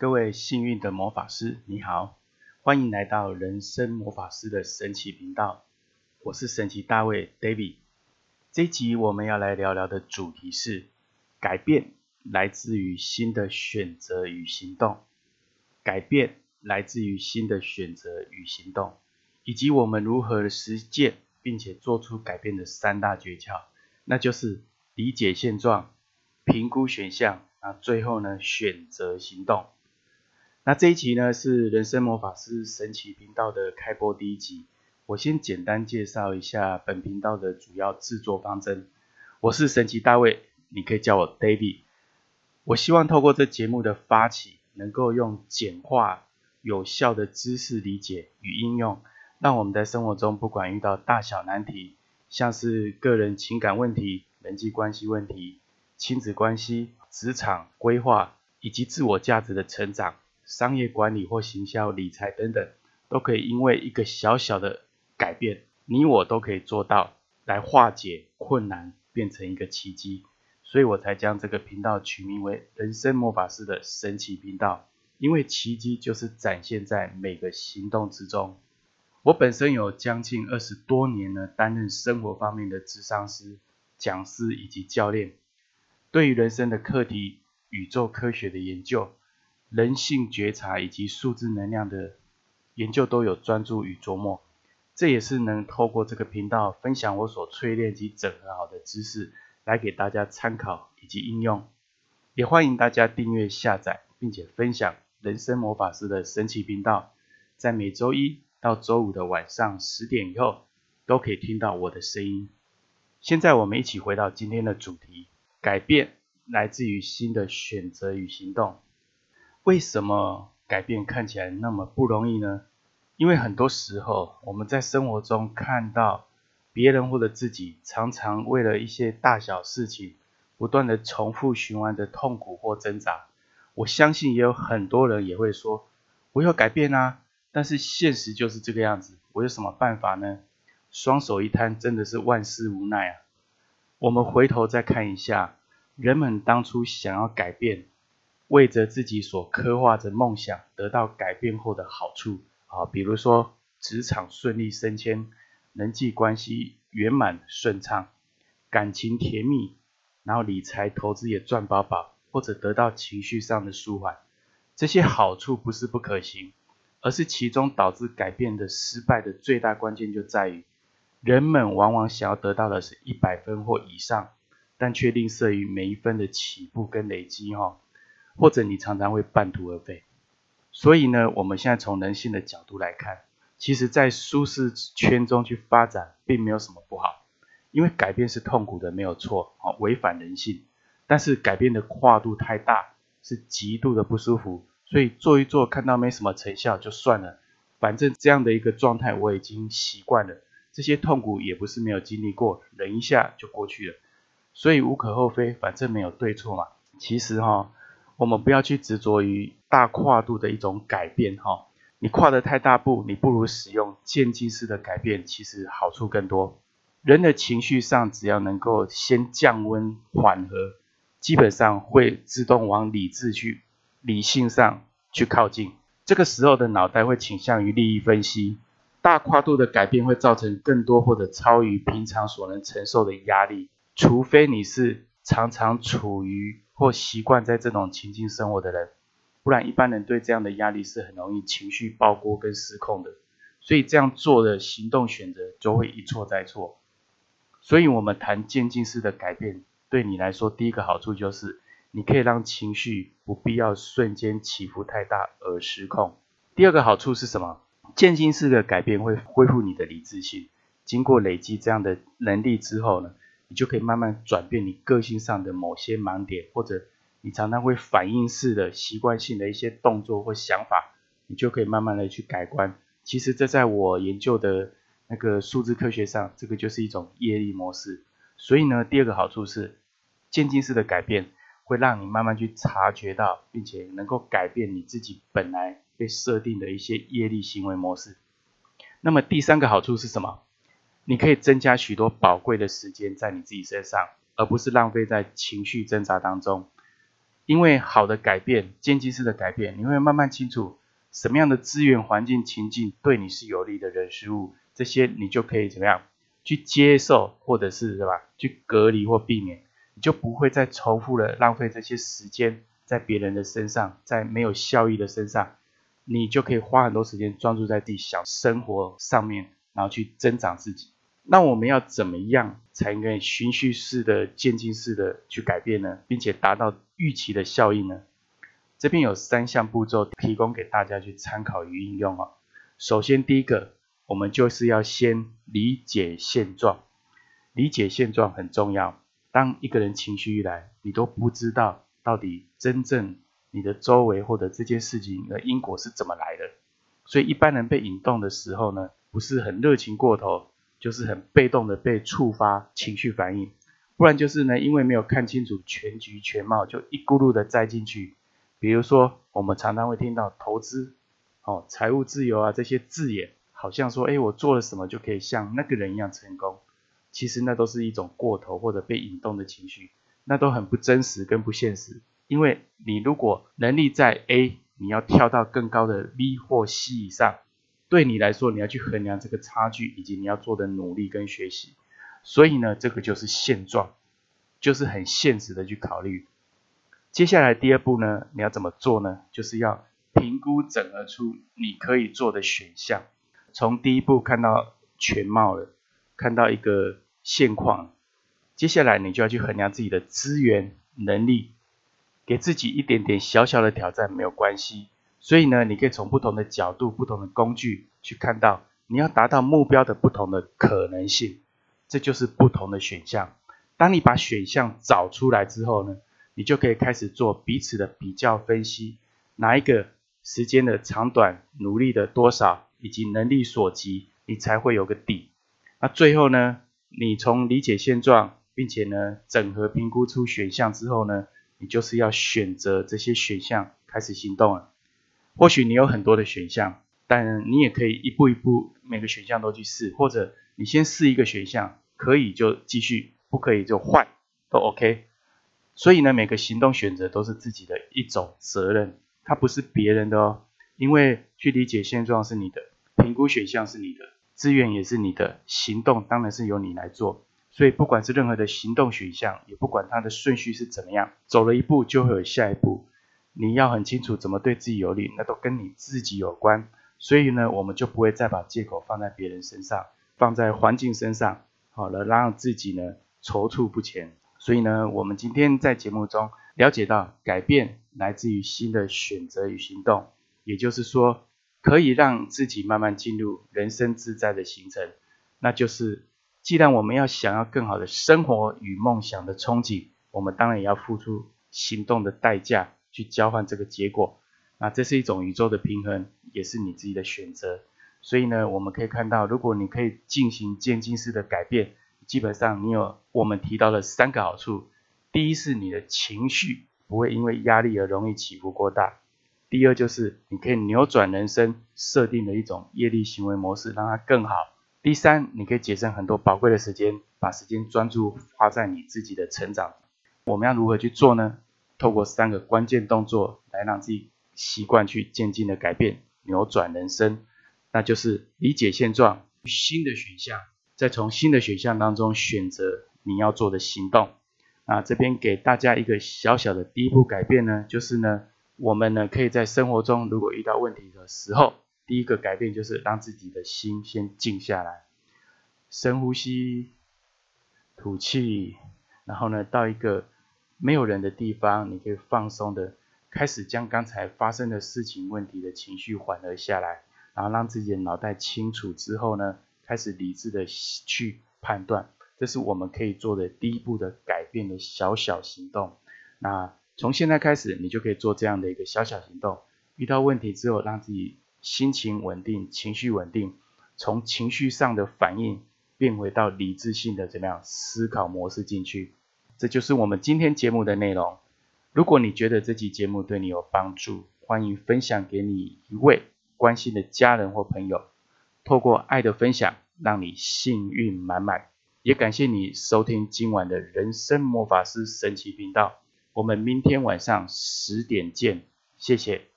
各位幸运的魔法师，你好，欢迎来到人生魔法师的神奇频道。我是神奇大卫 David。这一集我们要来聊聊的主题是：改变来自于新的选择与行动。改变来自于新的选择与行动，以及我们如何实践并且做出改变的三大诀窍，那就是理解现状、评估选项，啊，最后呢选择行动。那这一集呢是人生魔法师神奇频道的开播第一集，我先简单介绍一下本频道的主要制作方针。我是神奇大卫，你可以叫我 David。我希望透过这节目的发起，能够用简化、有效的知识理解与应用，让我们在生活中不管遇到大小难题，像是个人情感问题、人际关系问题、亲子关系、职场规划以及自我价值的成长。商业管理或行销、理财等等，都可以因为一个小小的改变，你我都可以做到，来化解困难，变成一个奇迹。所以我才将这个频道取名为“人生魔法师的神奇频道”，因为奇迹就是展现在每个行动之中。我本身有将近二十多年呢，担任生活方面的智商师、讲师以及教练，对于人生的课题、宇宙科学的研究。人性觉察以及数字能量的研究都有专注与琢磨，这也是能透过这个频道分享我所淬炼及整合好的知识，来给大家参考以及应用。也欢迎大家订阅下载，并且分享人生魔法师的神奇频道，在每周一到周五的晚上十点以后，都可以听到我的声音。现在我们一起回到今天的主题：改变来自于新的选择与行动。为什么改变看起来那么不容易呢？因为很多时候我们在生活中看到别人或者自己，常常为了一些大小事情，不断的重复循环的痛苦或挣扎。我相信也有很多人也会说，我要改变啊，但是现实就是这个样子，我有什么办法呢？双手一摊，真的是万事无奈啊。我们回头再看一下，人们当初想要改变。为着自己所刻画着梦想得到改变后的好处啊，比如说职场顺利升迁，人际关系圆满顺畅，感情甜蜜，然后理财投资也赚饱饱，或者得到情绪上的舒缓，这些好处不是不可行，而是其中导致改变的失败的最大关键就在于，人们往往想要得到的是一百分或以上，但却吝啬于每一分的起步跟累积哈。或者你常常会半途而废，所以呢，我们现在从人性的角度来看，其实，在舒适圈中去发展，并没有什么不好，因为改变是痛苦的，没有错，啊，违反人性。但是改变的跨度太大，是极度的不舒服，所以做一做，看到没什么成效就算了，反正这样的一个状态我已经习惯了，这些痛苦也不是没有经历过，忍一下就过去了，所以无可厚非，反正没有对错嘛。其实哈。我们不要去执着于大跨度的一种改变，哈，你跨的太大步，你不如使用渐进式的改变，其实好处更多。人的情绪上，只要能够先降温缓和，基本上会自动往理智去、理性上去靠近。这个时候的脑袋会倾向于利益分析，大跨度的改变会造成更多或者超于平常所能承受的压力，除非你是常常处于。或习惯在这种情境生活的人，不然一般人对这样的压力是很容易情绪爆锅跟失控的，所以这样做的行动选择就会一错再错。所以我们谈渐进式的改变，对你来说第一个好处就是，你可以让情绪不必要瞬间起伏太大而失控。第二个好处是什么？渐进式的改变会恢复你的理智性，经过累积这样的能力之后呢？你就可以慢慢转变你个性上的某些盲点，或者你常常会反应式的习惯性的一些动作或想法，你就可以慢慢的去改观。其实这在我研究的那个数字科学上，这个就是一种业力模式。所以呢，第二个好处是渐进式的改变会让你慢慢去察觉到，并且能够改变你自己本来被设定的一些业力行为模式。那么第三个好处是什么？你可以增加许多宝贵的时间在你自己身上，而不是浪费在情绪挣扎当中。因为好的改变，渐进式的改变，你会慢慢清楚什么样的资源、环境、情境对你是有利的人事物，这些你就可以怎么样去接受，或者是对吧？去隔离或避免，你就不会再重复的浪费这些时间在别人的身上，在没有效益的身上，你就可以花很多时间专注在自己小生活上面，然后去增长自己。那我们要怎么样才可以循序式的、渐进式的去改变呢？并且达到预期的效应呢？这边有三项步骤提供给大家去参考与应用哦。首先，第一个，我们就是要先理解现状。理解现状很重要。当一个人情绪一来，你都不知道到底真正你的周围或者这件事情的因果是怎么来的。所以，一般人被引动的时候呢，不是很热情过头。就是很被动的被触发情绪反应，不然就是呢，因为没有看清楚全局全貌，就一咕噜的栽进去。比如说，我们常常会听到投资、哦财务自由啊这些字眼，好像说，哎，我做了什么就可以像那个人一样成功。其实那都是一种过头或者被引动的情绪，那都很不真实跟不现实。因为你如果能力在 A，你要跳到更高的 B 或 C 以上。对你来说，你要去衡量这个差距，以及你要做的努力跟学习。所以呢，这个就是现状，就是很现实的去考虑。接下来第二步呢，你要怎么做呢？就是要评估整合出你可以做的选项。从第一步看到全貌了，看到一个现况，接下来你就要去衡量自己的资源能力，给自己一点点小小的挑战没有关系。所以呢，你可以从不同的角度、不同的工具去看到你要达到目标的不同的可能性，这就是不同的选项。当你把选项找出来之后呢，你就可以开始做彼此的比较分析，哪一个时间的长短、努力的多少以及能力所及，你才会有个底。那最后呢，你从理解现状，并且呢整合评估出选项之后呢，你就是要选择这些选项开始行动了。或许你有很多的选项，但你也可以一步一步每个选项都去试，或者你先试一个选项，可以就继续，不可以就换，都 OK。所以呢，每个行动选择都是自己的一种责任，它不是别人的哦。因为去理解现状是你的，评估选项是你的，资源也是你的，行动当然是由你来做。所以不管是任何的行动选项，也不管它的顺序是怎么样，走了一步就会有下一步。你要很清楚怎么对自己有利，那都跟你自己有关。所以呢，我们就不会再把借口放在别人身上，放在环境身上，好了，让自己呢踌躇不前。所以呢，我们今天在节目中了解到，改变来自于新的选择与行动，也就是说，可以让自己慢慢进入人生自在的行程。那就是，既然我们要想要更好的生活与梦想的憧憬，我们当然也要付出行动的代价。去交换这个结果，那这是一种宇宙的平衡，也是你自己的选择。所以呢，我们可以看到，如果你可以进行渐进式的改变，基本上你有我们提到的三个好处：第一是你的情绪不会因为压力而容易起伏过大；第二就是你可以扭转人生设定的一种业力行为模式，让它更好；第三，你可以节省很多宝贵的时间，把时间专注花在你自己的成长。我们要如何去做呢？透过三个关键动作来让自己习惯去渐进的改变、扭转人生，那就是理解现状，新的选项，再从新的选项当中选择你要做的行动。那这边给大家一个小小的第一步改变呢，就是呢，我们呢可以在生活中如果遇到问题的时候，第一个改变就是让自己的心先静下来，深呼吸，吐气，然后呢到一个。没有人的地方，你可以放松的开始将刚才发生的事情、问题的情绪缓和下来，然后让自己的脑袋清楚之后呢，开始理智的去判断，这是我们可以做的第一步的改变的小小行动。那从现在开始，你就可以做这样的一个小小行动。遇到问题之后，让自己心情稳定、情绪稳定，从情绪上的反应变回到理智性的怎么样思考模式进去。这就是我们今天节目的内容。如果你觉得这期节目对你有帮助，欢迎分享给你一位关心的家人或朋友。透过爱的分享，让你幸运满满。也感谢你收听今晚的人生魔法师神奇频道。我们明天晚上十点见，谢谢。